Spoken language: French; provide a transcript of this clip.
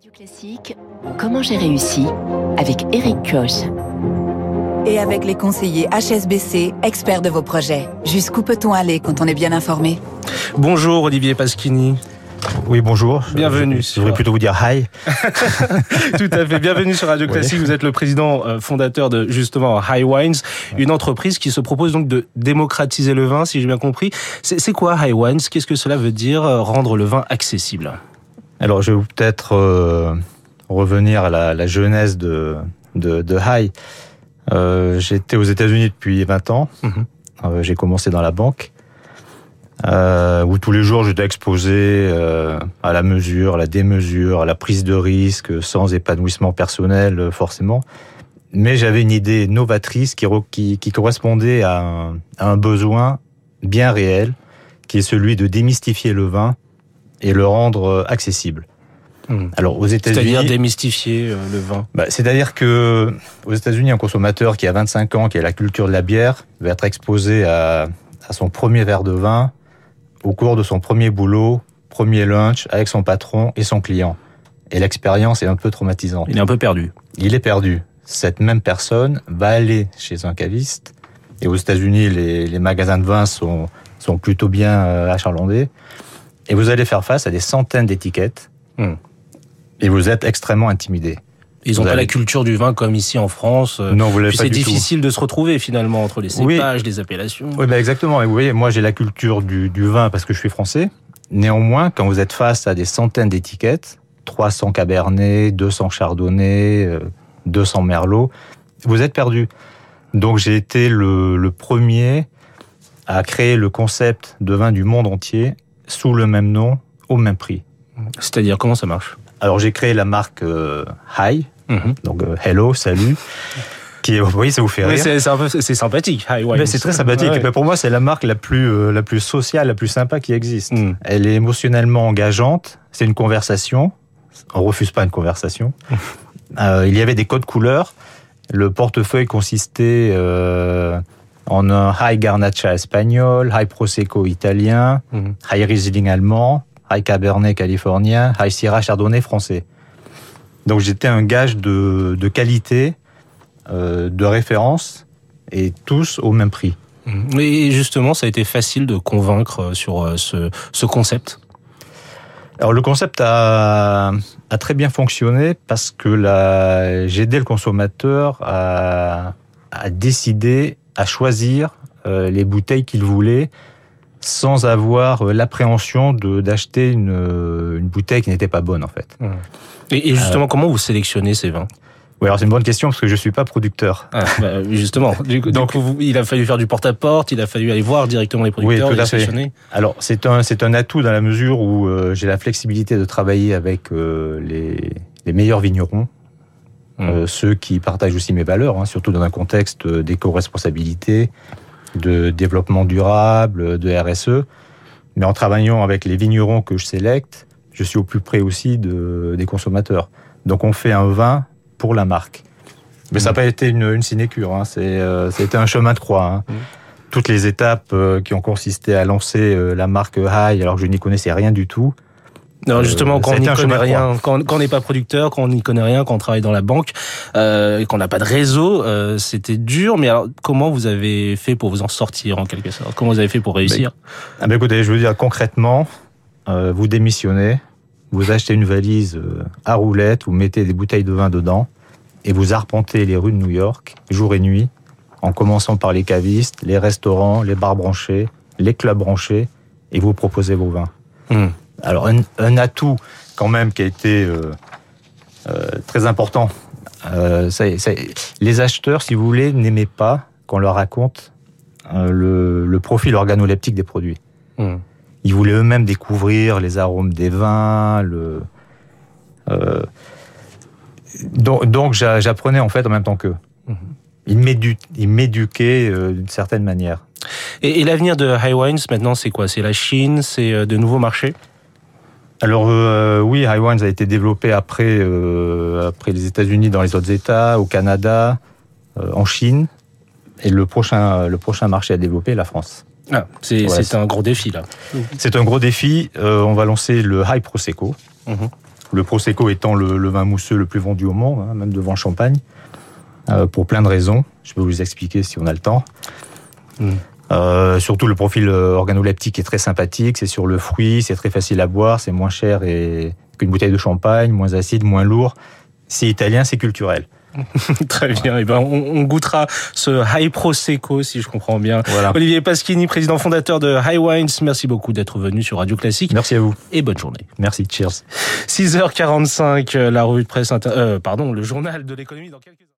Radio Classique, comment j'ai réussi avec Eric Koch. Et avec les conseillers HSBC, experts de vos projets. Jusqu'où peut-on aller quand on est bien informé? Bonjour Olivier Pasquini. Oui, bonjour. Bienvenue. Je, devrais plutôt vous dire hi. Tout à fait. Bienvenue sur Radio Classique. Vous êtes le président euh, fondateur de justement High Wines, une entreprise qui se propose donc de démocratiser le vin, si j'ai bien compris. C'est quoi High Wines? Qu'est-ce que cela veut dire euh, rendre le vin accessible? Alors, je vais peut-être euh, revenir à la, la genèse de, de, de High. Euh, J'étais aux États-Unis depuis 20 ans. Mhm. Euh, J'ai commencé dans la banque. Euh, où tous les jours j'étais exposé euh, à la mesure, à la démesure, à la prise de risque, sans épanouissement personnel forcément. Mais j'avais une idée novatrice qui, qui, qui correspondait à un, à un besoin bien réel, qui est celui de démystifier le vin et le rendre euh, accessible. Mhm. Alors aux C'est-à-dire États-Unis, démystifier euh, le vin. bah, c'est-à-dire que aux États-Unis, un consommateur qui a 25 ans, qui a la culture de la bière, va être exposé à, à son premier verre de vin au cours de son premier boulot, premier lunch avec son patron et son client. Et l'expérience est un peu traumatisante. Il est un peu perdu. Il est perdu. Cette même personne va aller chez un caviste. Et aux États-Unis, les, les magasins de vin sont, sont plutôt bien euh, achalandés. Et vous allez faire face à des centaines d'étiquettes. Hmm. Et vous êtes extrêmement intimidé. Ils n'ont pas avez- la culture du vin comme ici en France. euh, Non, vous l'avez pas c'est tout. difficile de se retrouver finalement entre les Oui. cépages, les appellations. Oui, bah exactement. Et vous voyez, moi j'ai la culture du, du vin parce que je suis français. Néanmoins, quand vous êtes face à des centaines d'étiquettes, 300 Cabernet, 200 Chardonnay, euh, 200 Merlot, vous êtes perdu. Donc j'ai été le, le premier à créer le concept de vin du monde entier sous le même nom, au même prix. C'est-à-dire comment ça marche? Alors j'ai créé la marque euh, Hi, Mhm. donc euh, Hello, salut, qui est, vous voyez, ça vous fait Oui, rire. c'est sympathique. C'est très sympathique. Ouais. Ben, pour moi, c'est la marque la plus, euh, la plus sociale, la plus sympa qui existe. Mm. Elle est émotionnellement engageante. C'est une conversation. On refuse pas une conversation. Il y avait des codes couleurs. Le portefeuille consistait en un high garnacha espagnol, high prosecco italien, Mhm. high riesling allemand, high cabernet californien, high syrah chardonnay français. Donc j'étais un gage de, de qualité, euh, de référence, et tous au même prix. Mhm. Et justement, ça a été facile de convaincre euh, sur euh, ce, ce concept? Alors le concept a, a très bien fonctionné parce que j'ai aidé le consommateur à, à décider, à choisir euh, les bouteilles qu'il voulait sans avoir euh, l'appréhension d'acheter une, euh, une bouteille qui n'était pas bonne en fait. Et, et justement, comment vous sélectionnez ces vins? Oui, alors c'est une bonne question parce que je suis pas producteur. Ah, bah, Justement, du, coup- du Donc- coup, il a fallu faire du porte-à-porte, il a fallu aller voir directement les producteurs, tout et à fait. sélectionner. Alors c'est un c'est un atout dans la mesure où euh, j'ai la flexibilité de travailler avec euh, les, les meilleurs vignerons, Mm. euh, ceux qui partagent aussi mes valeurs, hein, surtout dans un contexte d'éco-responsabilité, de développement durable, de RSE. Mais en travaillant avec les vignerons que je sélecte, je suis au plus près aussi de, des consommateurs. Donc on fait un vin pour la marque. Mais ça n'a pas été une, une sinécure, hein, c'est, euh, a été un chemin de croix. hein. Mm. Toutes les étapes euh, qui ont consisté à lancer euh, la marque High, alors que je n'y connaissais rien du tout, Non, justement, Euh, quand ça a on n'y connaît rien, quand, quand on n'est pas producteur, quand on n'y connaît rien, quand on travaille dans la banque, euh, et qu'on n'a pas de réseau, euh, c'était dur. Mais alors, comment vous avez fait pour vous en sortir en quelque sorte? Comment vous avez fait pour réussir? Ah ben écoutez, je veux dire concrètement, vous démissionnez, vous achetez une valise à roulettes, vous mettez des bouteilles de vin dedans et vous arpentez les rues de New York jour et nuit, en commençant par les cavistes, les restaurants, les bars branchés, les clubs branchés, et vous proposez vos vins. Hmm. Alors un, un atout quand même qui a été euh, euh, très important. Euh, ça- ça- les acheteurs, si vous voulez, n'aimaient pas qu'on leur raconte le, le profil organoleptique des produits. Hmm. Ils voulaient eux-mêmes découvrir les arômes des vins, le. donc, donc j'a- j'apprenais en fait en même temps qu'eux. Mhm. Ils m'édu- ils m'éduquaient d'une certaine manière. Et, et l'avenir de High Wines maintenant, c'est quoi? C'est la Chine, c'est de nouveaux marchés? Alors euh, oui, High Wines a été développé après, euh, après les États-Unis dans les autres États, au Canada, euh, en Chine. Et le prochain, le prochain marché à développer est la France. Ah, c'est un gros défi là. C'est un gros défi. On va lancer le High Prosecco. Mhm. Le Prosecco étant le, vin mousseux le plus vendu au monde, hein, même devant Champagne, pour plein de raisons. Je peux vous expliquer si on a le temps. Mm. Euh, surtout le profil euh, organoleptique est très sympathique, c'est sur le fruit, c'est très facile à boire, c'est moins cher et... qu'une bouteille de champagne, moins acide, moins lourd. C'est italien, c'est culturel. Très bien. Et eh ben, on, goûtera ce High Prosecco, si je comprends bien. Voilà. Olivier Paschini, président fondateur de High Wines. Merci beaucoup d'être venu sur Radio Classique. Merci à vous. Et bonne journée. Merci. Cheers. 6h45, la revue de presse, euh, pardon, le journal de l'économie dans quelques